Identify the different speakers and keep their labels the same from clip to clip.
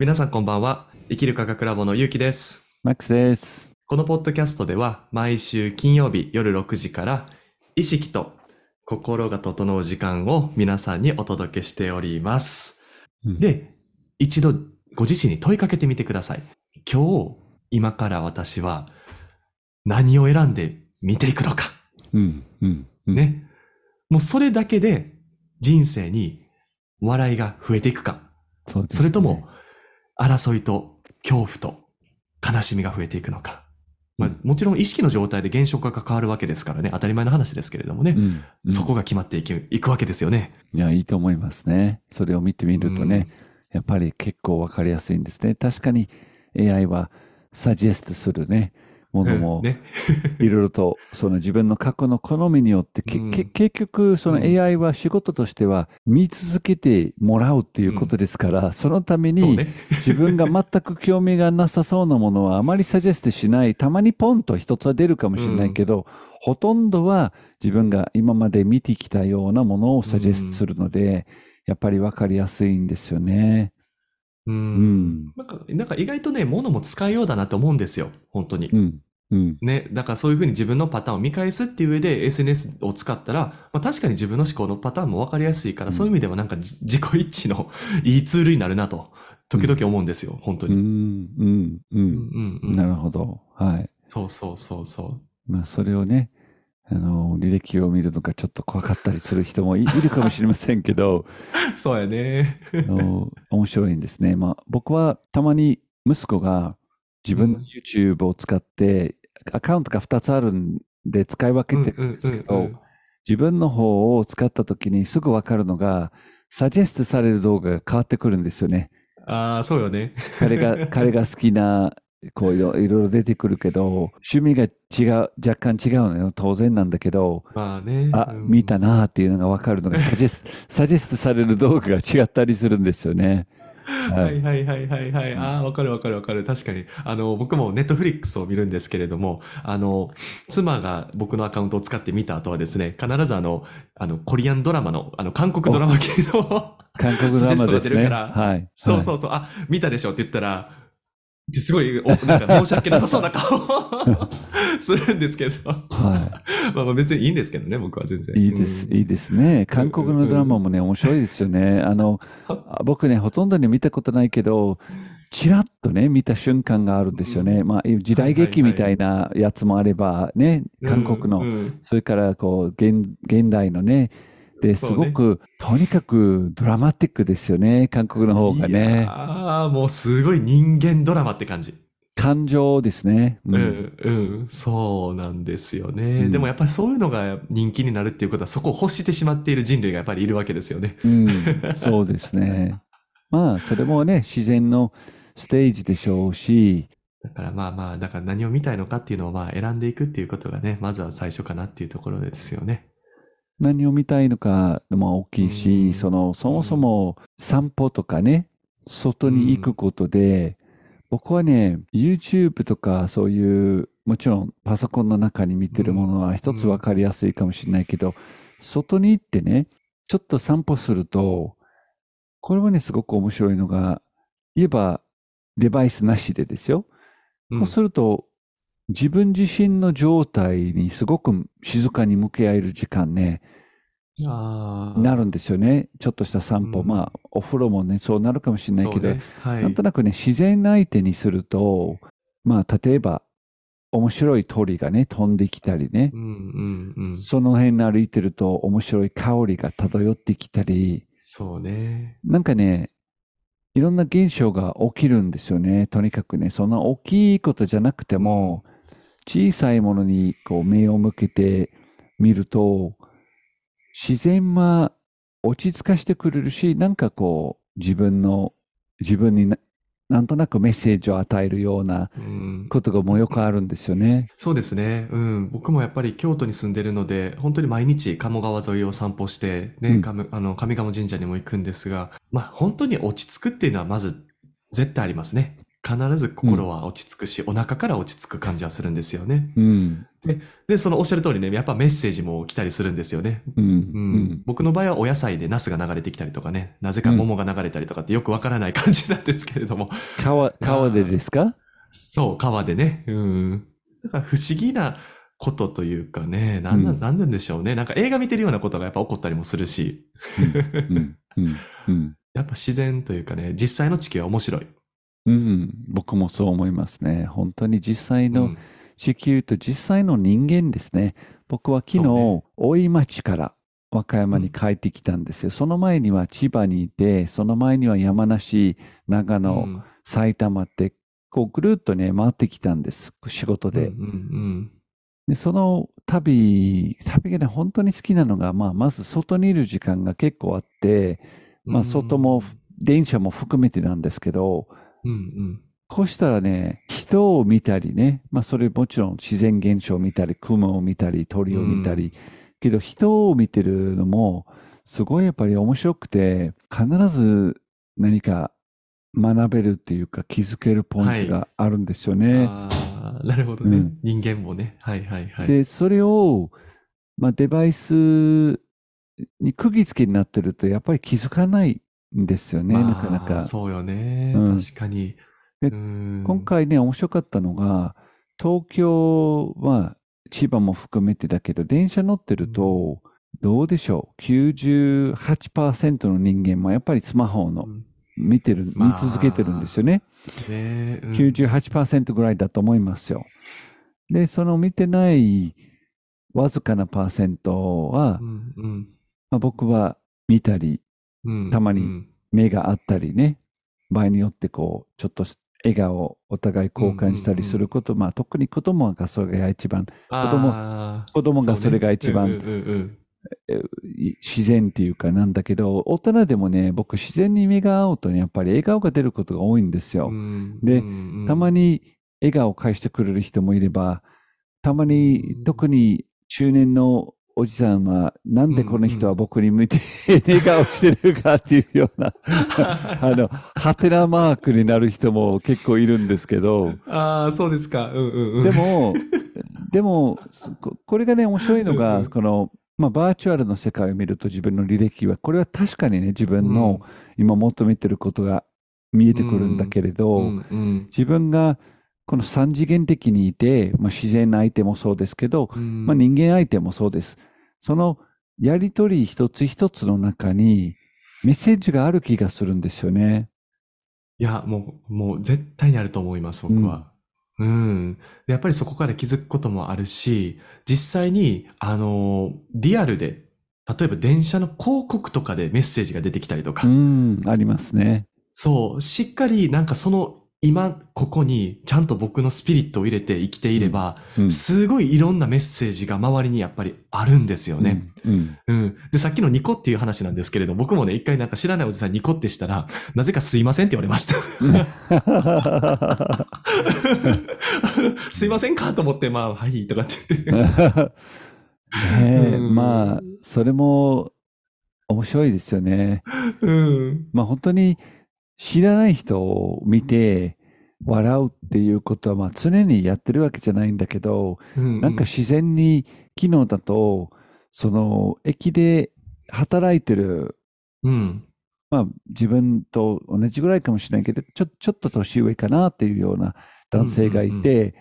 Speaker 1: 皆さんこんばんは。生きる科学ラボのゆうきです。
Speaker 2: マックスです。
Speaker 1: このポッドキャストでは毎週金曜日夜6時から意識と心が整う時間を皆さんにお届けしております。
Speaker 2: うん、
Speaker 1: で、一度ご自身に問いかけてみてください。今日、今から私は何を選んで見ていくのか。
Speaker 2: うん、うん、うん。
Speaker 1: ね。もうそれだけで人生に笑いが増えていくか。
Speaker 2: そね
Speaker 1: それとも、争いと恐怖と悲しみが増えていくのか。まあ、もちろん意識の状態で現象化が変わるわけですからね、当たり前の話ですけれどもね、
Speaker 2: うんうん
Speaker 1: そこが決まっていくいくわけですよね。
Speaker 2: いや、いいと思いますね。それを見てみるとね、やっぱり結構わかりやすいんですね。確かに AI はサジェストするね、ものも
Speaker 1: ね。
Speaker 2: いろいろとその自分の過去の好みによって、結局その
Speaker 1: うん
Speaker 2: AI は仕事としては見続けてもらうっていうことですから、そのために。自分が全く興味がなさそうなものはあまりサジェストしない。たまにポンと一つは出るかもしれないけど、ほとんどは自分が今まで見てきたようなものをサジェストするので、やっぱり分かりやすいんですよね。
Speaker 1: う。
Speaker 2: うんん。
Speaker 1: なんか、なんか意外とね、物も使いようだなと思うんですよ。本当に
Speaker 2: う。ん。うん。
Speaker 1: ね。だからそういうふうに自分のパターンを見返すっていう上で SNS を使ったら、まあ確かに自分の思考のパターンも分かりやすいから、
Speaker 2: うん
Speaker 1: そういう意味でもなんかじ自己一致の いいツールになるなと、時々思うんですよ。本当
Speaker 2: うん。う
Speaker 1: に。
Speaker 2: ん。う。
Speaker 1: うんんうん
Speaker 2: なるほど。はい。
Speaker 1: そうそうそうそ
Speaker 2: まあ、それをね、あの、履歴を見るのがちょっと怖かったりする人もいいるかもしれませんけど、
Speaker 1: う。そうやね。
Speaker 2: あの面白いんですね。まあ、僕はたまに息子が自分の
Speaker 1: うん
Speaker 2: YouTube を使って、アカウントが2つあるんで使い分けてるんですけど、
Speaker 1: うんうんうんうん
Speaker 2: 自分の方を使った時にすぐ分かるのが、サジェストされる動画が変わってくるんですよね。
Speaker 1: ああ、そうよね。
Speaker 2: 彼が、彼が好きな、こういろいろ出てくるけど、趣味が違う、若干違うのよ。当然なんだけど、
Speaker 1: まあね。
Speaker 2: あ、
Speaker 1: うん
Speaker 2: 見たなーっていうのが分かるのが サジェスト、サジェストされる動画が違ったりするんですよね。
Speaker 1: はいはいはいはいはい。ああ、わかるわかるわかる。確かに。あの、僕もネットフリックスを見るんですけれども、あの、妻が僕のアカウントを使って見た後はですね、必ずあの、あの、コリアンドラマの、あの、韓国ドラマ系の、
Speaker 2: 韓国ドラマです
Speaker 1: サジェストが出る
Speaker 2: ね。
Speaker 1: から
Speaker 2: はい。
Speaker 1: そうそうそう、あ、見たでしょって言ったら、ですごい、おなんか申し訳なさそうな顔を するんですけど、
Speaker 2: はい。は
Speaker 1: まあまあ別にいいんですけどね、僕は全然。
Speaker 2: い。いいです、
Speaker 1: うん
Speaker 2: いいですね。韓国のドラマもね、面白いですよね。あの、あ 僕ね、ほとんどに見たことないけど、ちらっとね、見た瞬間があるんですよね。まあ、時代劇みたいなやつもあれば、ね、韓国の、
Speaker 1: うんうん
Speaker 2: それから、こう、現、現代のね、で、すごく、とにかくドラマティックですよね、韓国の方が
Speaker 1: い
Speaker 2: ね。
Speaker 1: やーもうすごい人間ドラマって感じ。
Speaker 2: 感情ですね。う
Speaker 1: うんん、うん、そうなんですよね。
Speaker 2: うん
Speaker 1: でもやっぱりそういうのが人気になるっていうことは、そこを欲してしまっている人類がやっぱりいるわけですよね。
Speaker 2: うん、そうですね。まあ、それもね、自然のステージでしょうし、
Speaker 1: だからまあまあ、だから何を見たいのかっていうのをまあ選んでいくっていうことがね、まずは最初かなっていうところですよね。
Speaker 2: 何を見たいのかも大きいし、
Speaker 1: うん。
Speaker 2: その、そもそも散歩とかね、外に行くことで、僕はね、YouTube とかそういう、もちろんパソコンの中に見てるものは一つ分かりやすいかもしれないけど、外に行ってね、ちょっと散歩すると、これはね、すごく面白いのが、言えばデバイスなしでですよ。
Speaker 1: うん。
Speaker 2: そうすると、自分自身の状態にすごく静かに向き合える時間ね、
Speaker 1: あー
Speaker 2: なるんですよね。ちょっとした散歩。
Speaker 1: うん
Speaker 2: まあ、お風呂もね、そうなるかもしれないけど、
Speaker 1: ねはい。
Speaker 2: なんとなくね、自然相手にすると、まあ、例えば、面白い鳥がね、飛んできたりね
Speaker 1: う、んうんうん。
Speaker 2: その辺歩いてると面白い香りが漂ってきたり、
Speaker 1: そうね。
Speaker 2: なんかね、いろんな現象が起きるんですよね。とにかくね、そんな大きいことじゃなくても、小さいものにこう目を向けてみると、自然は落ち着かしてくれるし、なんかこう、自分の、自分にななんとなくメッセージを与えるような
Speaker 1: うん、
Speaker 2: ことがもうよくあるんですよね。
Speaker 1: そうですね。うん。僕もやっぱり京都に住んでるので、本当に毎日鴨川沿いを散歩して、ね、
Speaker 2: うん
Speaker 1: 上あの上賀茂神社にも行くんですが、まあ本当に落ち着くっていうのはまず絶対ありますね。必ず心は落ち着くし、お腹から落ち着く感じはするんですよね。
Speaker 2: うん。
Speaker 1: で、そのおっしゃる通りね、やっぱメッセージも来たりするんですよね。
Speaker 2: うん。
Speaker 1: う
Speaker 2: うんん。
Speaker 1: 僕の場合はお野菜でナスが流れてきたりとかね、なぜか桃が流れたりとかってよくわからない感じなんですけれども、
Speaker 2: 川、川でですか？
Speaker 1: そう、川でね。うん。だから不思議なことというかね、なんなん、
Speaker 2: うん
Speaker 1: なんなんでしょうね。なんか映画見てるようなことがやっぱ起こったりもするし、
Speaker 2: うん。うん。うん。
Speaker 1: やっぱ自然というかね、実際の地球は面白い。
Speaker 2: うん。僕もそう思いますね。本当に実際の
Speaker 1: うん
Speaker 2: 地球と実際の人間ですね。僕は昨
Speaker 1: うね
Speaker 2: 大井町から和歌山に帰ってきたんですよ。その前には千葉にいて、その前には山梨、長野、
Speaker 1: うん
Speaker 2: 埼玉って、こうぐるっとね、回ってきたんです。仕事で。
Speaker 1: うんうん
Speaker 2: でその旅、旅がね、本当に好きなのが、まあ、まず外にいる時間が結構あって、
Speaker 1: うん
Speaker 2: まあ、外も、電車も含めてなんですけど、
Speaker 1: うんうん
Speaker 2: こうしたらね、人を見たりね、まあそれもちろん自然現象を見たり、雲を見たり、鳥を見たり、けど人を見てるのも、すごいやっぱり面白くて、必ず何か学べるっていうか気づけるポイントがあるんですよね。
Speaker 1: ああ、なるほどね、
Speaker 2: うん
Speaker 1: 人間もね。はいはいはい。
Speaker 2: で、それを、まあデバイスに釘付けになってると、やっぱり気づかないんですよね、
Speaker 1: まあ
Speaker 2: なかなか。
Speaker 1: そうよね。
Speaker 2: うん
Speaker 1: 確かに。
Speaker 2: で
Speaker 1: うん
Speaker 2: 今回ね、面白かったのが、東京は千葉も含めてだけど、電車乗ってると、どうでしょう ?98% の人間もやっぱりスマホの
Speaker 1: うん
Speaker 2: 見てる、見
Speaker 1: まあ
Speaker 2: 続けてるんですよね。
Speaker 1: ねうん
Speaker 2: 98%ぐらいだと思いますよ。で、その見てないわずかなパーセントは、
Speaker 1: うんうん
Speaker 2: まあ、僕は見たり、
Speaker 1: うん
Speaker 2: たまに
Speaker 1: うん。
Speaker 2: 目があったりね、場合によってこう、ちょっと笑顔をお互い交換したりすること、まあ特に子供がそれが一番、供
Speaker 1: あー。
Speaker 2: 子供がそれが一番。自然っていうかなんだけど、大人でもね、僕自然に目が合うとね、やっぱり笑顔が出ることが多いんですよ。
Speaker 1: うん。
Speaker 2: でたまに笑顔を返してくれる人もいれば、たまに
Speaker 1: うん。
Speaker 2: 特に中年のおじさんは、なんでこの人は僕に向いて笑顔してるかっていうような、あの、ハテナマークになる人も結構いるんですけど、
Speaker 1: ああ、そうですか。うんうんうん。
Speaker 2: でも、でも、これがね、面白いのが、
Speaker 1: うんうん
Speaker 2: この、まあ、バーチャルの世界を見ると自分の履歴は、これは確かにね、自分の今求めてることが見えてくるんだけれど、
Speaker 1: うんうん
Speaker 2: 自分がこの三次元的にいて、まあ、自然な相手もそうですけど、
Speaker 1: うん
Speaker 2: まあ、人間相手もそうです。そのやりとり一つ一つの中にメッセージがある気がするんですよね。
Speaker 1: いや、もう、もう絶対にあると思います、僕は。うん。でやっぱりそこから気づくこともあるし、実際に、あの、リアルで、例えば電車の広告とかでメッセージが出てきたりとか、
Speaker 2: うん、ありますね。
Speaker 1: そう、しっかりなんかその、今、ここにちゃんと僕のスピリットを入れて生きていれば、
Speaker 2: うん
Speaker 1: すごいいろんなメッセージが周りにやっぱりあるんですよね。
Speaker 2: うん。
Speaker 1: うん。で、さっきのニコっていう話なんですけれど、僕もね、一回なんか知らないおじさんにニコってしたら、なぜかすいませんって言われました。すいませんかと思って、まあ、はい、とかって言って。
Speaker 2: ねえ
Speaker 1: うん
Speaker 2: まあ、それも面白いですよね。
Speaker 1: うん。
Speaker 2: まあ本当に知らない人を見て笑うっていうことはまあ常にやってるわけじゃないんだけど、
Speaker 1: うん
Speaker 2: なんか自然に昨日だと、その駅で働いてる、
Speaker 1: うん。
Speaker 2: まあ自分と同じぐらいかもしれないけど、ちょちょっと年上かなっていうような男性がいて、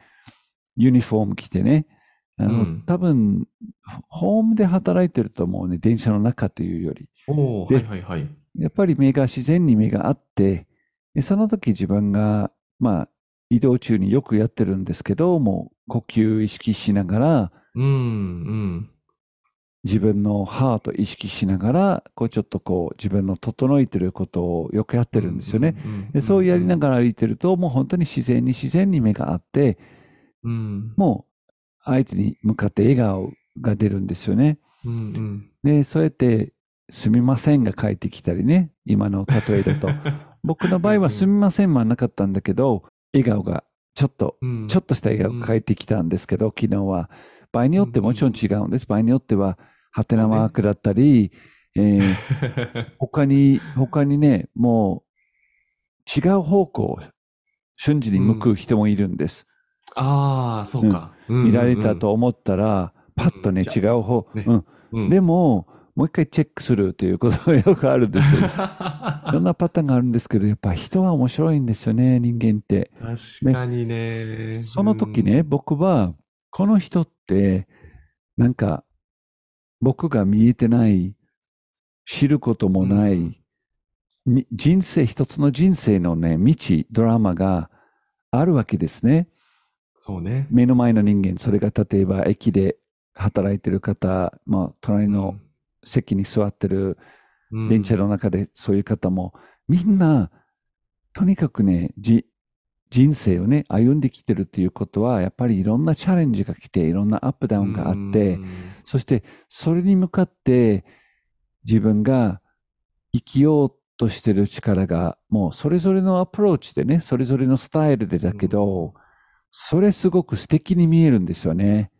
Speaker 2: ユニフォーム着てね、あの、
Speaker 1: うん
Speaker 2: 多分、ホームで働いてると思うね、電車の中というより。
Speaker 1: おはいはいはい。
Speaker 2: やっぱり目が自然に目があって、でその時自分が、まあ、移動中によくやってるんですけど、もう呼吸意識しながら、
Speaker 1: うん、うん。
Speaker 2: 自分のハート意識しながら、こうちょっとこう自分の整えてることをよくやってるんですよね。そうやりな
Speaker 1: が
Speaker 2: がら歩いてると、もう本当に自然に自然に目があって、
Speaker 1: ら。うん。
Speaker 2: もう相手に向かって笑顔が出るんですよね。
Speaker 1: うん、うん。
Speaker 2: で、そうやって、すみませんが返ってきたりね、今の例えだと。僕の場合はすみませんはなかったんだけど、笑顔がちょっと、
Speaker 1: うん、
Speaker 2: ちょっとした笑顔が返ってきたんですけど、昨日は。場合によってもちろん違うんです。場合によっては、ハテナマークだったり、えー 他に、他にね、もう違う方向、瞬時に向く人もいるんです。
Speaker 1: ああ、そうか。うん
Speaker 2: 見られたと思ったら、パッとね、
Speaker 1: うん
Speaker 2: 違う方、
Speaker 1: ね
Speaker 2: うん。
Speaker 1: うん。
Speaker 2: でも、もう一回チェックするということがよくあるんですよ。いろんなパターンがあるんですけど、やっぱ人は面白いんですよね、人間って。
Speaker 1: 確かにね。
Speaker 2: その時ね、僕は、この人って、なんか、僕が見えてない、知ることもない、
Speaker 1: うん
Speaker 2: に人生、一つの人生のね、道、ドラマがあるわけですね。
Speaker 1: そうね。
Speaker 2: 目の前の人間、それが例えば駅で働いてる方、まあ、隣の席に座ってる
Speaker 1: うん。
Speaker 2: 電車の中でそういう方も、みんな、とにかくね、じ人生をね、歩んできてるっていうことは、やっぱりいろんなチャレンジが来て、いろんなアップダウンがあって、
Speaker 1: うん。
Speaker 2: そしてそれに向かって自分が生きようとしてる力が、もうそれぞれのアプローチでね、それぞれのスタイルでだけど、それすごく素敵に見えるんですよね。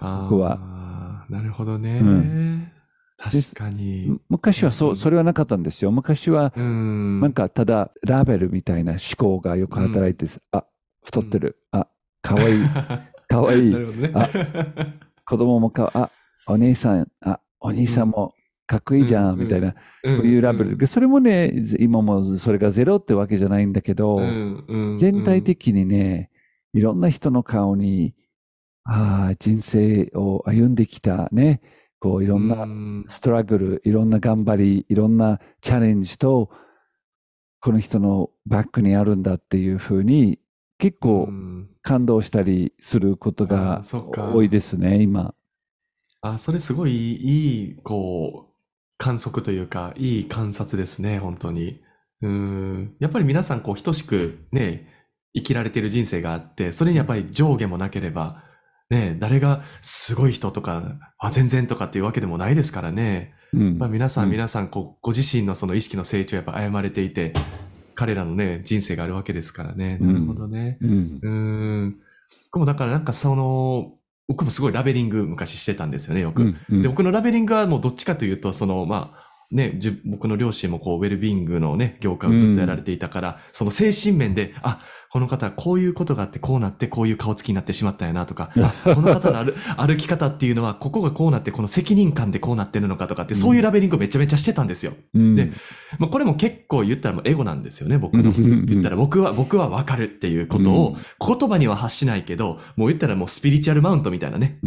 Speaker 2: 僕は。
Speaker 1: なるほどね。
Speaker 2: うん
Speaker 1: 確かに。
Speaker 2: 昔はそうう、
Speaker 1: ん
Speaker 2: それはなかったんですよ。昔は
Speaker 1: うん。
Speaker 2: なんかただラベルみたいな思考がよく働いて、あ、太ってる。あ、かわいい。かわいい
Speaker 1: ね。
Speaker 2: あ子供もか、あ、お姉さん、あ、お兄さんもかっこいいじゃん、
Speaker 1: うん
Speaker 2: みたいな、
Speaker 1: こ
Speaker 2: こういうラベル。でそれもね、今もそれがゼロってわけじゃないんだけど、全体的にね、いろんな人の顔に、ああ、人生を歩んできたね、こういろんな
Speaker 1: な
Speaker 2: ストラグル、いろんな頑張り、いろんなチャレンジと、この人のバックにあるんだっていうふうに、結構感動したりすること
Speaker 1: あ
Speaker 2: が多いですね、今。
Speaker 1: あ、それすごいいい、いいこう、観測というか、いい観察ですね、本当に。うん。やっぱり皆さん、こう、等しくね、生きられている人生があって、それにやっぱり上下もなければ、ね、誰がすごい人とか、あ、全然とかっていうわけでもないですからね。
Speaker 2: うん
Speaker 1: まあ、皆さん、
Speaker 2: うん
Speaker 1: 皆さん、こう、ご自身のその意識の成長やっぱ歩まれていて、彼らのね、人生があるわけですからね。なるほどね。
Speaker 2: うん
Speaker 1: うーん。僕もだからなんかその、僕もすごいラベリング昔してたんですよね、よく。
Speaker 2: うんうん
Speaker 1: で、僕のラベリングはもうどっちかというと、その、まあ、ね、僕の両親もこう、ウェルビーイングのね、業界をずっとやられていたから、その精神面で、あ、この方はこういうことがあって、こうなって、こういう顔つきになってしまったんやなとか、あ、この方の歩 歩き方っていうのは、ここがこうなって、この責任感でこうなってるのかとかって、そういうラベリングをめちゃめちゃしてたんですよ。
Speaker 2: うん
Speaker 1: でまあ、これも結構言ったらもうエゴなんですよね、僕の。
Speaker 2: う ん
Speaker 1: 言ったら僕は、僕はわかるっていうことを言葉には発しないけど、もう言ったらもうスピリチュアルマウントみたいなね、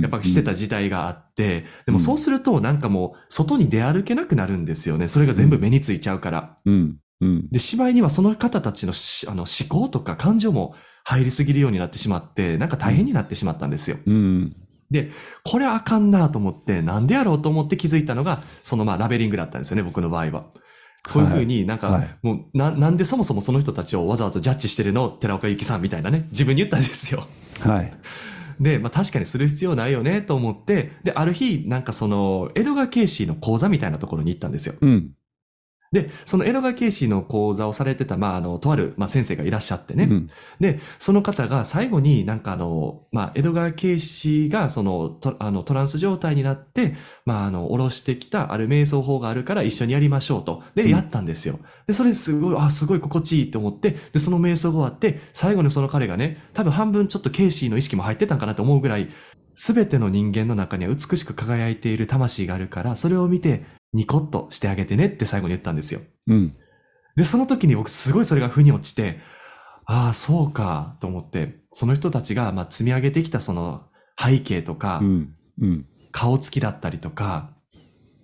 Speaker 1: やっぱしてた時代があって、でもそうするとなんかもう外に出歩けなくなるんですよね。それが全部目についちゃうから。
Speaker 2: うんうん
Speaker 1: で、しまいにはその方たちのしあの思考とか感情も入りすぎるようになってしまって、なんか大変になってしまったんですよ。
Speaker 2: うん
Speaker 1: これあかんなと思って、なんでやろうと思って気づいたのが、そのまあラベリングだったんですよね、僕の場合は。こういうふうになんか、
Speaker 2: はい
Speaker 1: もうな、なんでそもそもその人たちをわざわざジャッジしてるの？寺岡由紀さんみたいなね、自分に言ったんですよ。
Speaker 2: はい
Speaker 1: で、まあ確かにする必要ないよねと思って、で、ある日、なんかその、江戸川慶氏の講座みたいなところに行ったんですよ。
Speaker 2: うん
Speaker 1: で、その江戸川慶氏の講座をされてた、まあ、あの、とある、まあ、先生がいらっしゃってね。
Speaker 2: うん
Speaker 1: で、その方が最後になんかあの、まあ、江戸川慶氏がそのトあのトランス状態になって、まあ、あの、下ろしてきたある瞑想法があるから一緒にやりましょうと。で、
Speaker 2: うん
Speaker 1: やったんですよ。で、それすごい、あ、すごい心地いいと思って、で、その瞑想が終わって、最後にその彼がね、多分半分ちょっと慶氏の意識も入ってたんかなと思うぐらい、すべての人間の中には美しく輝いている魂があるから、それを見て、ニコッとしてあげてねって最後に言ったんですよ。
Speaker 2: うん。
Speaker 1: で、その時に僕すごいそれが腑に落ちて、ああ、そうか、と思って、その人たちが、まあ、積み上げてきたその背景とか、
Speaker 2: うんうん。
Speaker 1: 顔つきだったりとか、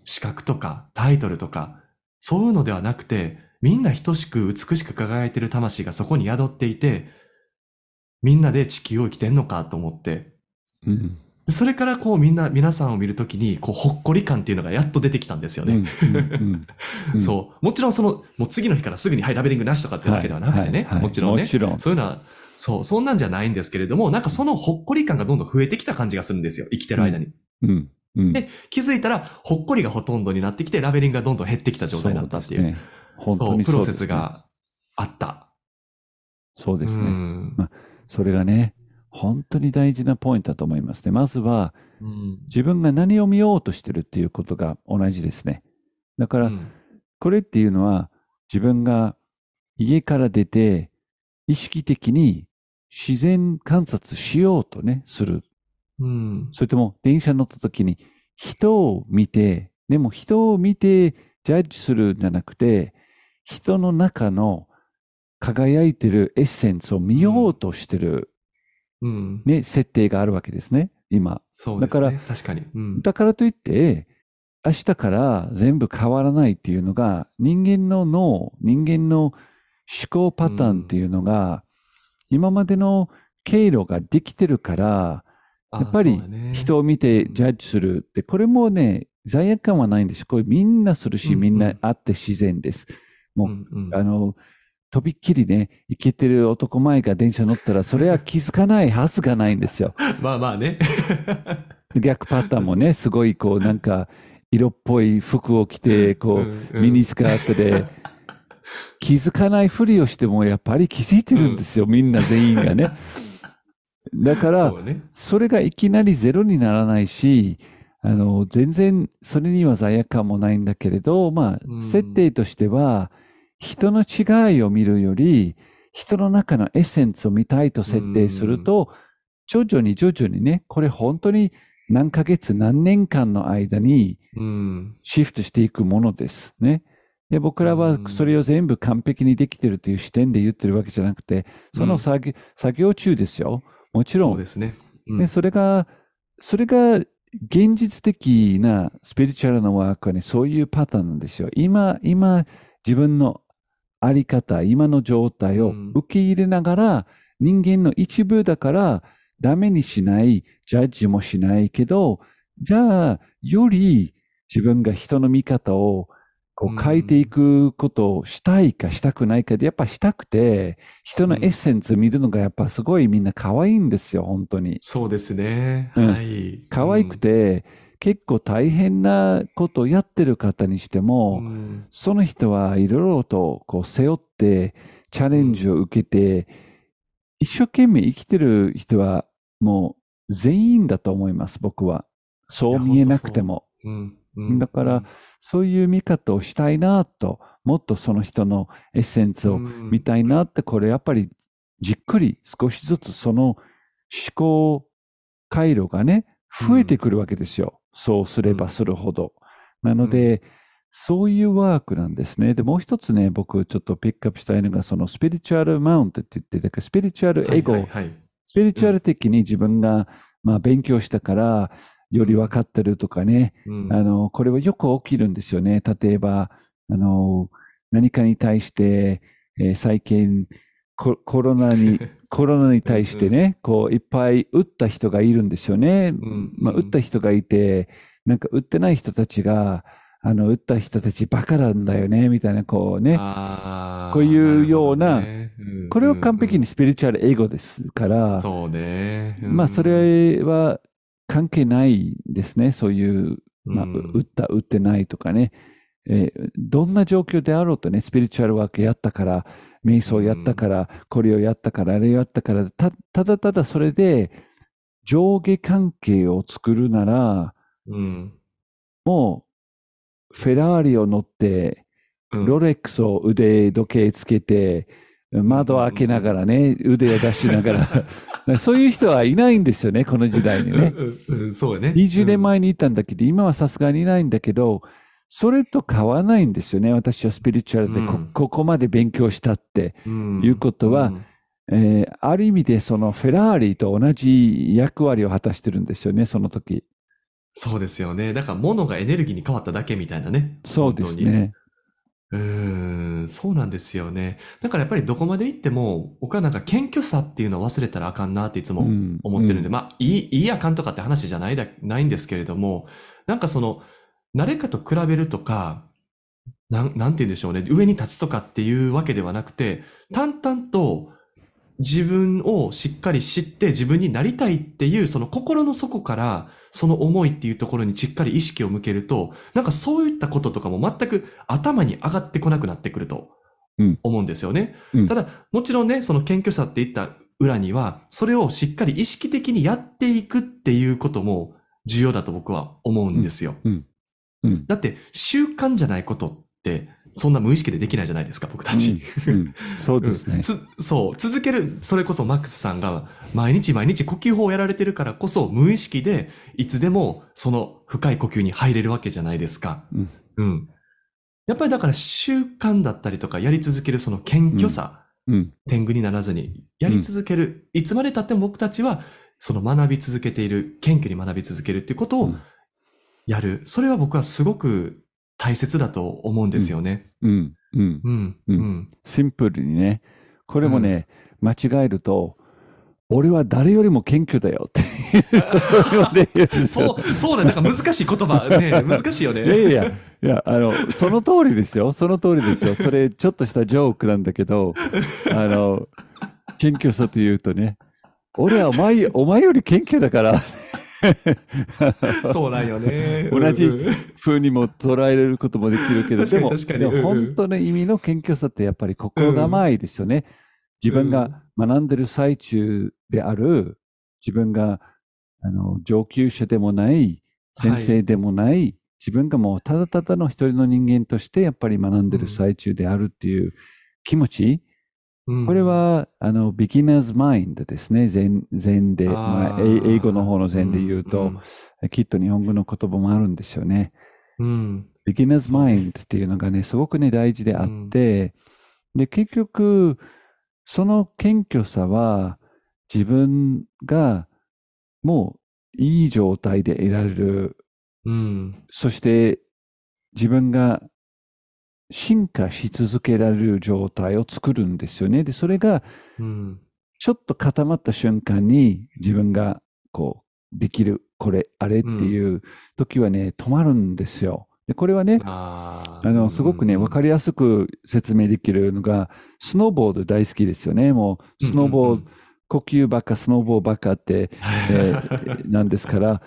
Speaker 1: 資格とか、タイトルとか、そういうのではなくて、みんな等しく美しく輝いてる魂がそこに宿っていて、みんなで地球を生きてんのかと思って、
Speaker 2: うん。
Speaker 1: でそれからこうみんな、皆さんを見るときに、こう、ほっこり感っていうのがやっと出てきたんですよね。そう。もちろんその、もう次の日からすぐに、はい、ラベリングなしとかってわけではなくてね。
Speaker 2: はいはい
Speaker 1: もちろんね。
Speaker 2: もちろん
Speaker 1: そういうのは、そう、そんなんじゃないんですけれども、なんかそのほっこり感がどんどん増えてきた感じがするんですよ。生きてる間に。
Speaker 2: うんうん
Speaker 1: で気づいたら、ほっこりがほとんどになってきて、ラベリングがどんどん減ってきた状態になったっていう。
Speaker 2: そうね
Speaker 1: そうプロセスがあった。
Speaker 2: そうですね
Speaker 1: うん
Speaker 2: まそれがね本当に大事なポイントだと思います。ねまずは
Speaker 1: うん。
Speaker 2: 自分が何を見ようとしてるっていうことが同じですね。だから
Speaker 1: うん。
Speaker 2: これっていうのは自分が家から出て意識的に自然観察しようとね、する。
Speaker 1: うん。
Speaker 2: それとも電車に乗った時に人を見て、でも人を見てジャッジするんじゃなくて、人の中の輝いてるエッセンスを見ようとしてる、
Speaker 1: うん。
Speaker 2: ね、設定があるわけですね、今。
Speaker 1: そうです
Speaker 2: だから
Speaker 1: ね。確かに。うん。
Speaker 2: だからといって、明日から全部変わらないっていうのが、人間の脳、人間の思考パターンっていうのが、今までの経路ができてるから、
Speaker 1: あ
Speaker 2: やっぱり人を見てジャッジするって、これもね、罪悪感はないんです。これみんなするし、
Speaker 1: うんうん
Speaker 2: みんなあって自然です。もう、
Speaker 1: うんうん
Speaker 2: あの、とびっきりね、イケてる男前が電車乗ったら、それは気づかないはずがないんですよ。
Speaker 1: まあまあね。
Speaker 2: 逆パターンもね、すごいこう、なんか、色っぽい服を着て、こう、
Speaker 1: うんうん
Speaker 2: ミニスカートで、気づかないふりをしても、やっぱり気づいてるんですよ、みんな全員がね。だから
Speaker 1: ね。
Speaker 2: それがいきなりゼロにならないし、あの、全然それには罪悪感もないんだけれど、まあ、
Speaker 1: うん
Speaker 2: 設定としては、人の違いを見るより、人の中のエッセンスを見たいと設定すると、徐々に徐々にね、これ本当に何ヶ月、何年間の間に
Speaker 1: うん。
Speaker 2: シフトしていくものですね。で僕らは
Speaker 1: うん
Speaker 2: それを全部完璧にできてるという視点で言ってるわけじゃなくて、その作業,、作業中ですよ。もちろん
Speaker 1: そうですね。うん
Speaker 2: ね、それが、それが現実的なスピリチュアルなワークはね、そういうパターンなんですよ。今、今、自分のあり方、今の状態を
Speaker 1: うん
Speaker 2: 受け入れながら、人間の一部だから、ダメにしない、ジャッジもしないけど、じゃあ、より自分が人の見方をこ
Speaker 1: うん
Speaker 2: う変えていくことをしたいかしたくないかで、やっぱしたくて、人のエッセンス見るのがやっぱすごいみんな可愛いんですよ、本当に。
Speaker 1: そうですね。
Speaker 2: うん
Speaker 1: はい。
Speaker 2: 可愛くて、結構大変なことをやってる方にして
Speaker 1: う
Speaker 2: も、
Speaker 1: ん、
Speaker 2: その人はいろいろとこう背負って、チャレンジを受けて、一生懸命生きてる人はもう全員だと思います、僕は。そう見えなくても。
Speaker 1: うんうん
Speaker 2: だから、そういう見方をしたいなと、もっとその人のエッセンスを
Speaker 1: うん
Speaker 2: 見たいなって、これやっぱりじっくり少しずつその思考回路がね、増えてくるわけですよ。そうすればするほど。なので、そういうワークなんですね。で、もう一つね、僕ちょっとピックアップしたいのが、そのスピリチュアルマウントって言って、だからスピリチュアルエゴ、
Speaker 1: はいはいはい。
Speaker 2: スピリチュアル的に自分が、まあ、勉強したから、より分かってるとかね、
Speaker 1: うん。
Speaker 2: あの、これはよく起きるんですよね。例えば、あの、何かに対して、えー最近コ、コロナに、コロナに対してね、こう、いっぱい打った人がいるんですよね。
Speaker 1: ん
Speaker 2: まあ、
Speaker 1: うん
Speaker 2: 打った人がいて、なんか打ってない人たちが、あの、打った人たちバカなんだよね、みたいな、こうね。こういうような
Speaker 1: ねうん
Speaker 2: これは完璧
Speaker 1: うん
Speaker 2: にスピリチュアル英語ですから、
Speaker 1: そうね。うん
Speaker 2: まあ、それは関係ないですね。そういう、まあ、
Speaker 1: うん
Speaker 2: 打った、打ってないとかね。えーどんな状況であろうとね、スピリチュアルワークやったから、瞑想やったから、これをやったから、あれをやったから、たただただそれで上下関係を作るなら、
Speaker 1: うん。
Speaker 2: もう、フェラーリを乗って、
Speaker 1: うん。
Speaker 2: ロレックスを腕時計つけて、窓を開けながらね、腕を出しながら、そういう人はいないんですよね、この時代にね。
Speaker 1: そうね。
Speaker 2: 20年前にいたんだけど、今はさすがにいないんだけど、それと変わらないんですよね。私はスピリチュアルでこ,、
Speaker 1: うん
Speaker 2: ここまで勉強したって。
Speaker 1: うん
Speaker 2: いうことは
Speaker 1: ん
Speaker 2: えーある意味でそのフェラーリと同じ役割を果たしてるんですよね、その時。
Speaker 1: そうですよね。だから物がエネルギーに変わっただけみたいなね。
Speaker 2: そうです。ね。
Speaker 1: うーん、そうなんですよね。だからやっぱりどこまで行っても、僕はなんか謙虚さっていうのを忘れたらあかんなっていつも
Speaker 2: うん
Speaker 1: 思ってるんで、
Speaker 2: うん
Speaker 1: まあ、いい、いいやかんとかって話じゃないだ、ないんですけれども、なんかその、誰かと比べるとか、なん、なんて言うんでしょうね、上に立つとかっていうわけではなくて、淡々と自分をしっかり知って自分になりたいっていう、その心の底から、その思いっていうところにしっかり意識を向けると、なんかそういったこととかも全く頭に上がってこなくなってくると
Speaker 2: うん。
Speaker 1: 思うんですよね。
Speaker 2: うん。
Speaker 1: ただ、もちろんね、その謙虚さっていった裏には、それをしっかり意識的にやっていくっていうことも重要だと僕は思うんですよ。
Speaker 2: うんうん。
Speaker 1: だって、習慣じゃないことってそんな無意識でできないじゃないですか、僕たち。
Speaker 2: うん。うん。そうですね。
Speaker 1: そう、続ける、それこそマックスさんが毎日毎日呼吸法をやられてるからこそ無意識でいつでもその深い呼吸に入れるわけじゃないですか。
Speaker 2: うん。
Speaker 1: うん。やっぱりだから習慣だったりとかやり続けるその謙虚さ、
Speaker 2: うん。
Speaker 1: 天狗にならずにやり続ける、いつまで経っても僕たちはその学び続けている、謙虚に学び続けるっていうことを
Speaker 2: うん
Speaker 1: やる。それは僕はすごく大切だと思うんですよね。
Speaker 2: うん。うん。
Speaker 1: うん。
Speaker 2: う
Speaker 1: うんん。
Speaker 2: シンプルにね、これもね、間違えると、俺は誰よりも謙虚だよって
Speaker 1: そう、そうね。なんか難しい言葉ね、難しいよね。
Speaker 2: いやいや、いや、あの、その通りですよ。その通りですよ。それ、ちょっとしたジョークなんだけど、あの、謙虚さというとね、俺はお前、お前より謙虚だから、
Speaker 1: そうなんよね。
Speaker 2: 同じ風にも捉えれることもできるけど、でも、でも本当の意味の謙虚さってやっぱり心構えですよね。自分が学んでる最中である、自分があの上級者でもない、先生でもない、自分がもうただただの一人の人間としてやっぱり学んでる最中であるっていう気持ち、
Speaker 1: うん
Speaker 2: これはあの beginner's mind ですね。禅禅で、まあ、英英語の方の禅で言うと、きっと日本語の言葉もあるんですよね。
Speaker 1: うん、うん。
Speaker 2: beginner's mind っていうのがね、すごくね、大事であって、で、結局、その謙虚さは、自分がもういい状態で得られる、
Speaker 1: うん。
Speaker 2: そして自分が進化し続けられる状態を作るんですよね。で、それが
Speaker 1: うん。
Speaker 2: ちょっと固まった瞬間に自分がこう、できる、これ、あれっていう時はね、止まるんですよ。で、これはね、
Speaker 1: あ
Speaker 2: の、すごくね、わかりやすく説明できるのが、スノーボード大好きですよね。もう、スノーボード、呼吸ばっか、スノーボーばっかって、えー なんですから、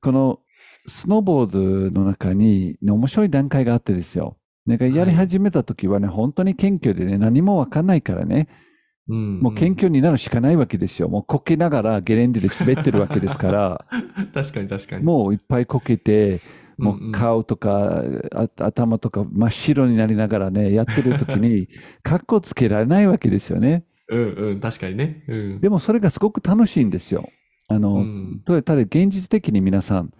Speaker 2: このスノーボードの中に、ね、面白い段階があってですよ。なんかやり始めた時はね、本当に謙虚でね、何もわかんないからね、
Speaker 1: うん
Speaker 2: もう謙虚になるしかないわけですよ。もうこけながらゲレンデで滑ってるわけですから、
Speaker 1: 確かに確かに。
Speaker 2: もういっぱいこけて、も
Speaker 1: ん
Speaker 2: う顔とか、あ頭とか真っ白になりながらね、やってる時に、かっこつけられないわけですよね。
Speaker 1: うんうん、確かにね。うん。
Speaker 2: でもそれがすごく楽しいんですよ。あの、
Speaker 1: うん
Speaker 2: とただ現実的に皆さん、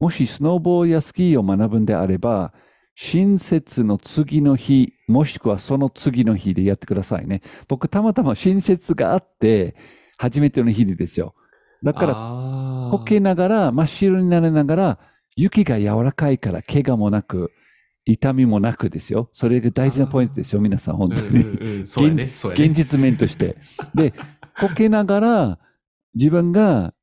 Speaker 2: もしスノーボーやスキーを学ぶんであれば、新節の次の日、もしくはその次の日でやってくださいね。僕、たまたま新節があって、初めての日でですよ。だから、
Speaker 1: ら
Speaker 2: こけながら、真っ白になりながら、雪が柔らかいから、怪我もなく、痛みもなくですよ。それが大事なポイントですよ、皆さん、本当に。
Speaker 1: うんうんうん、そうやね。そうやね。
Speaker 2: 現実面として。で、こけながら、自分が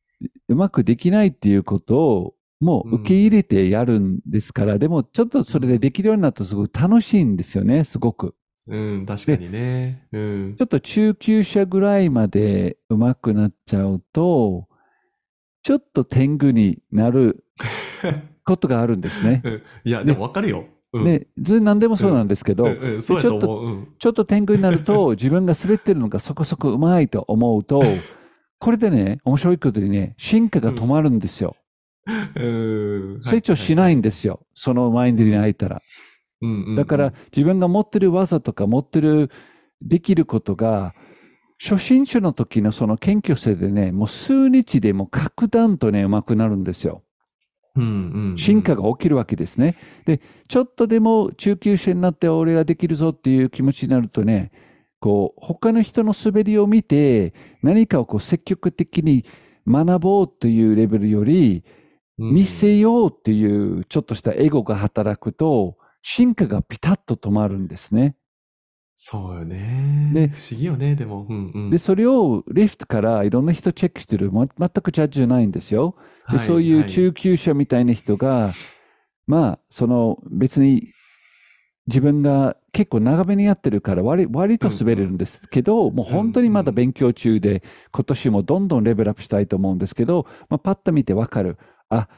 Speaker 2: うまくできないっていうことを、もう受け入れてやるんですから、でもちょっとそれでできるようになるとすごく楽しいんですよね、すごく。
Speaker 1: うん、確かにね。うん
Speaker 2: ち。ょっと中級者ぐらいまでうまくなっちゃうと、ちょっと天狗になる ことがあるんですね。
Speaker 1: うんいや、でも分かるよ。うん、
Speaker 2: ね、それ何でもそうなんですけど、
Speaker 1: うんうん、そうやと
Speaker 2: ちょっと天狗になると、自分が滑ってるのがそこそこうまいと思うと、これでね、面白いことにね、進化が止まるんですよ。
Speaker 1: うん
Speaker 2: 成長しないんですよ。そのマインドに入ったら。
Speaker 1: うんうんうん
Speaker 2: だから、自分が持ってる技とか持ってるできることが、初心者の時のその謙虚さでね、もう数日でもう格段とね、上手くなるんですよ。
Speaker 1: うんうんうん
Speaker 2: 進化が起きるわけですね。で、ちょっとでも中級者になって俺ができるぞっていう気持ちになるとね、こう、他の人の滑りを見て、何かをこう積極的に学ぼうというレベルより、
Speaker 1: うん
Speaker 2: 見せようっていうちょっとしたエゴが働くと、進化がピタッと止まるんですね。
Speaker 1: そうよね。
Speaker 2: で
Speaker 1: 不思議よね、でも。うんうん
Speaker 2: で、それをリフトからいろんな人チェックしてる、ま、全くジャッジじゃないんですよ。で、
Speaker 1: はい
Speaker 2: そういう
Speaker 1: はい
Speaker 2: 中級者みたいな人が、まあ、その別に自分が結構長めにやってるから割割と滑れるんですけど、もう本当にまだ勉強中で、今年もどんどんレベルアップしたいと思うんですけど、まあ、パッと見てわかる。あ、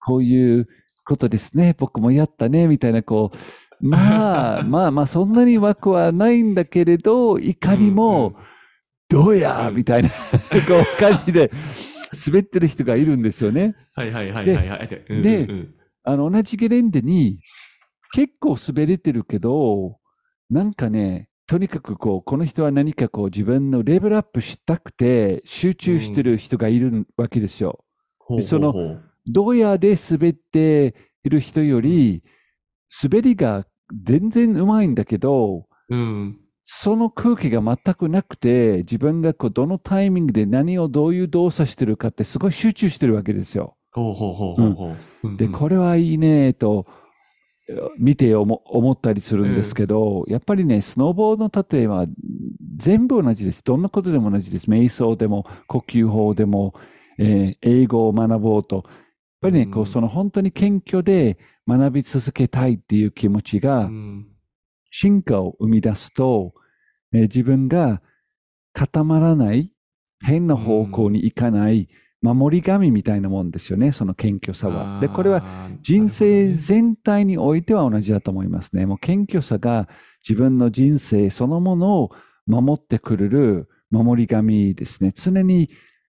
Speaker 2: こういうことですね。僕もやったね。みたいな、こう、まあ まあまあ、そんなに枠はないんだけれど、いかにも、どうや
Speaker 1: うん
Speaker 2: みたいな、こう感じで滑ってる人がいるんですよね。
Speaker 1: はいはいはいはいはい。でうんうん
Speaker 2: あの、同じゲレンデに、結構滑れてるけど、なんかね、とにかくこう、この人は何かこう自分のレベルアップしたくて集中してる人がいるわけですよ。そのドヤで滑っている人より、滑りが全然うまいんだけど、
Speaker 1: うん。
Speaker 2: その空気が全くなくて、自分がこうどのタイミングで何をどういう動作してるかってすごい集中してるわけですよ。で、これはいいねと、見て思思ったりするんですけど、やっぱりね、スノーボードの例えは全部同じです。どんなことでも同じです。瞑想でも、呼吸法でも、えー英語を学ぼうと。やっぱりね、こ
Speaker 1: う
Speaker 2: うんその本当に謙虚で学び続けたいっていう気持ちが
Speaker 1: うん
Speaker 2: 進化を生み出すと、えー自分が固まらない、変な方向に行かない、守り神みたいなもんですよね、その謙虚さは。で、これは人生全体においては同じだと思いますね。もう謙虚さが自分の人生そのものを守ってくれる守り神ですね。常に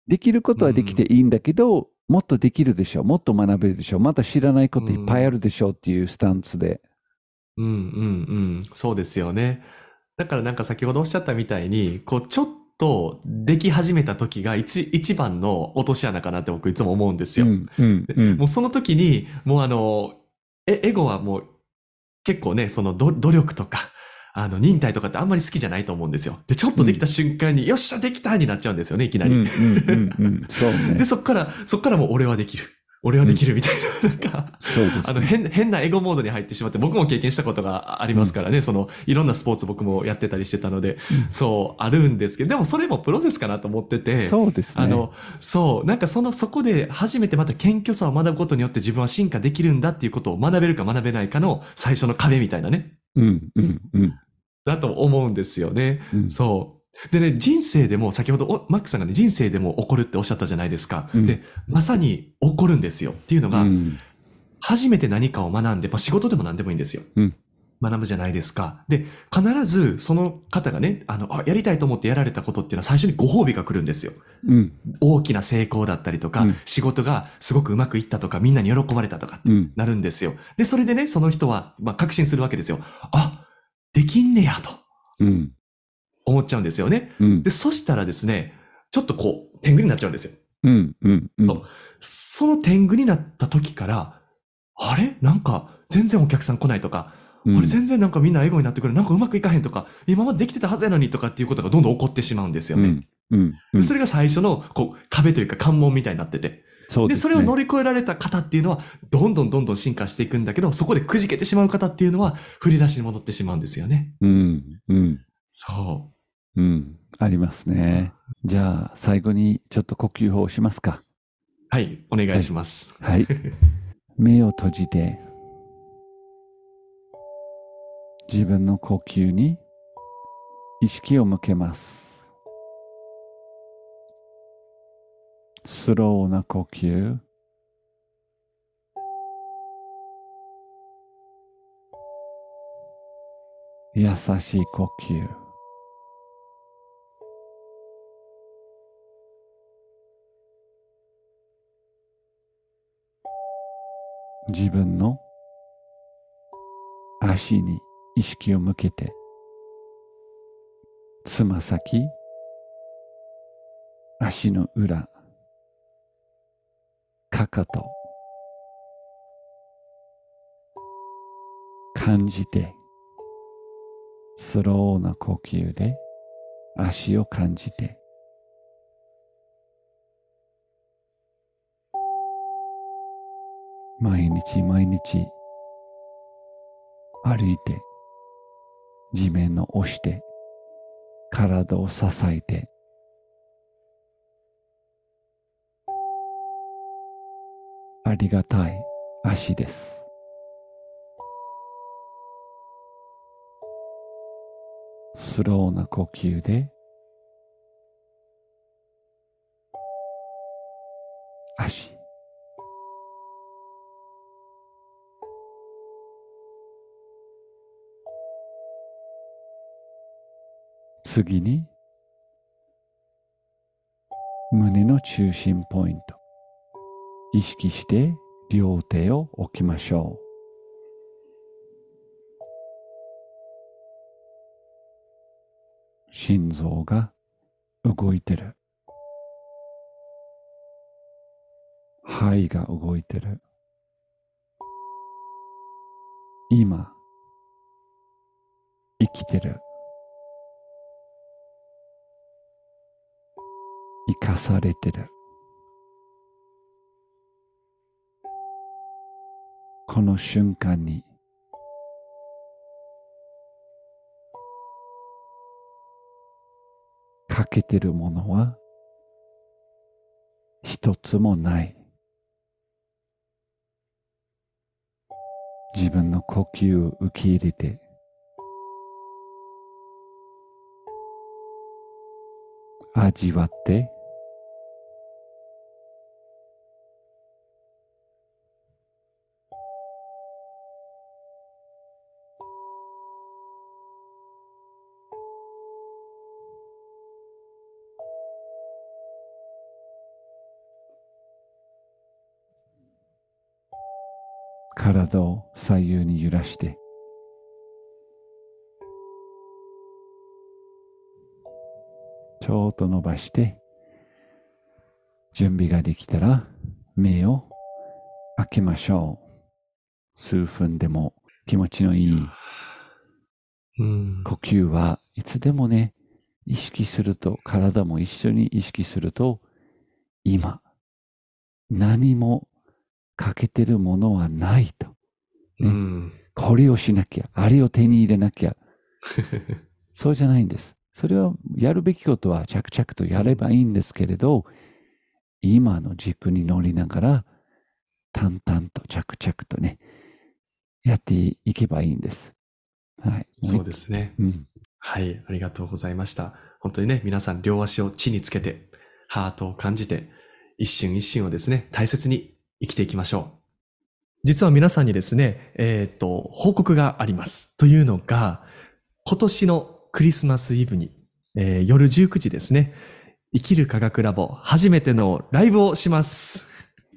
Speaker 2: できることはできていいんだけど、もっとできるでしょう。もっと学べるでしょう。また知らないこといっぱいあるでしょうっていうスタンスで。
Speaker 1: うんうんうん。そうですよね。だからなんか先ほどおっしゃったみたいに、こう、ちょっとでき始めた時が一一番の落とし穴かなって僕いつも思うんですよ。
Speaker 2: うん、うん、うん
Speaker 1: もうその時に、もうあの、え、エゴはもう結構ね、そのど努力とか、あの、忍耐とかってあんまり好きじゃないと思うんですよ。で、ちょっとできた瞬間に、よっしゃ、できたになっちゃうんですよね、いきな
Speaker 2: うん、うん、
Speaker 1: り。
Speaker 2: うん、うん。そうね
Speaker 1: で、。そっから、そっからもう俺はできる。俺はできるみたいな、なんか。あの、変、変なエゴモードに入ってしまって、僕も経験したことがありますからね、その、いろんなスポーツ僕もやってたりしてたので、
Speaker 2: うん
Speaker 1: そう、あるんですけど、でもそれもプロセスかなと思ってて、
Speaker 2: そうですね。
Speaker 1: あの、そう、なんかその、そこで初めてまた謙虚さを学ぶことによって自分は進化できるんだっていうことを学べるか学べないかの最初の壁みたいなね、
Speaker 2: うん、うん、うん。
Speaker 1: だと思うんですよね。
Speaker 2: うん
Speaker 1: そう。でね、人生でも、先ほどおマックさんがね、人生でも起こるっておっしゃったじゃないですか。
Speaker 2: うん
Speaker 1: で、まさに起こるんですよっていうのが、
Speaker 2: うん
Speaker 1: 初めて何かを学んで、まあ、仕事でも何でもいいんですよ。
Speaker 2: うん
Speaker 1: 学ぶじゃないですか。で、必ずその方がね、あの、あやりたいと思ってやられたことっていうのは最初にご褒美が来るんですよ。
Speaker 2: うん、
Speaker 1: 大きな成功だったりとか、
Speaker 2: うん
Speaker 1: 仕事がすごくうまくいったとか、みんなに喜ばれたとかって
Speaker 2: うん。
Speaker 1: なるんですよ。で、それでね、その人は、まあ、確信するわけですよ。あ、できんねやと
Speaker 2: うん、
Speaker 1: 思っちゃうんですよね。
Speaker 2: うん
Speaker 1: で、、そしたらですね、ちょっとこう、天狗になっちゃうんですよ。
Speaker 2: うん、うん、うん。
Speaker 1: その天狗になった時から、あれ？なんか、全然お客さん来ないとか、
Speaker 2: うん
Speaker 1: あれ全然なんかみんなエゴになってくる。なんかうまくいかへんとか、今までできてたはずやのにとかっていうことがどんどん起こってしまうんですよね。
Speaker 2: うん、うん、うん。
Speaker 1: それが最初のこう壁というか関門みたいになってて。で、
Speaker 2: そうですね。
Speaker 1: それを乗り越えられた方っていうのは、どんどんどんどん進化していくんだけど、そこでくじけてしまう方っていうのは、振り出しに戻ってしまうんですよね。
Speaker 2: うん、うん、
Speaker 1: そ
Speaker 2: うん。ありますね。じゃあ、最後にちょっと呼吸法をしますか。
Speaker 1: う。はい、お願いします。
Speaker 2: はい。目を閉じて、自分の呼吸に意識を向けます。スローな呼吸。優しい呼吸。自分の足に意識を向けて、つま先、足の裏、かかと、感じて、スローな呼吸で足を感じて、毎日毎日歩いて地面を押して体を支えてありがたい足です。スローな呼吸で次に胸の中心ポイント。意識して両手を置きましょう。心臓が動いてる。肺が動いてる。今生きてる。生かされてる。この瞬間に。欠けてるものは。一つもない。自分の呼吸を受け入れて。味わって。体を左右に揺らして。ちょっと伸ばして準備ができたら目を開けましょう。数分でも気持ちのいい
Speaker 1: うん。
Speaker 2: 呼吸はいつでもね意識すると体も一緒に意識すると今何も欠けてるものはないと。ね。
Speaker 1: うん。
Speaker 2: これをしなきゃあれを手に入れなきゃ。そうじゃないんです。それはやるべきことは着々とやればいいんですけれど今の軸に乗りながら淡々と着々とねやっていけばいいんです。はい。
Speaker 1: そうですね。
Speaker 2: うん。
Speaker 1: はい、ありがとうございました。本当にね、皆さん両足を地につけて、ハートを感じて、一瞬一瞬をですね、大切に生きていきましょう。実は皆さんにですね、えっ、と、報告があります。というのが、今年のクリスマスイブに、えー夜19時ですね、生きる科学ラボ初めてのライブをします。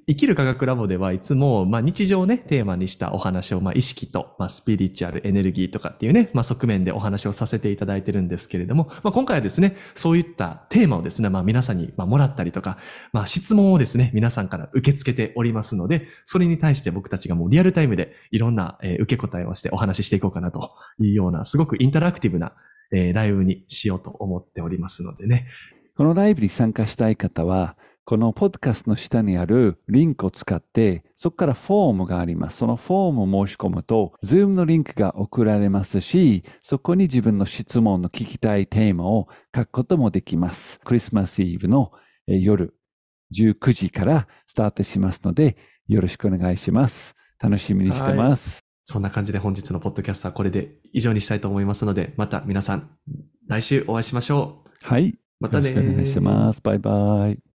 Speaker 1: 生きる科学ラボではいつも、まあ、日常をね、テーマにしたお話を、まあ、意識と、まあ、スピリチュアル、エネルギーとかっていうね、まあ、側面でお話をさせていただいてるんですけれども、まあ、今回はですね、そういったテーマをですね、まあ、皆さんに、まあ、もらったりとか、まあ、質問をですね、皆さんから受け付けておりますので、それに対して僕たちがもうリアルタイムでいろんな、えー受け答えをしてお話ししていこうかなというような、すごくインタラクティブな、えーライブにしようと思っておりますのでね。
Speaker 2: このライブに参加したい方は、このポッドキャストの下にあるリンクを使って、そこからフォームがあります。そのフォームを申し込むと、Zoom のリンクが送られますし、そこに自分の質問の聞きたいテーマを書くこともできます。クリスマスイブのえー夜19時からスタートしますので、よろしくお願いします。楽しみにしてます。
Speaker 1: そんな感じで本日のポッドキャストはこれで以上にしたいと思いますので、また皆さん、来週お会いしましょう。
Speaker 2: はい。
Speaker 1: またね
Speaker 2: よろしくお願いします。バイバイ。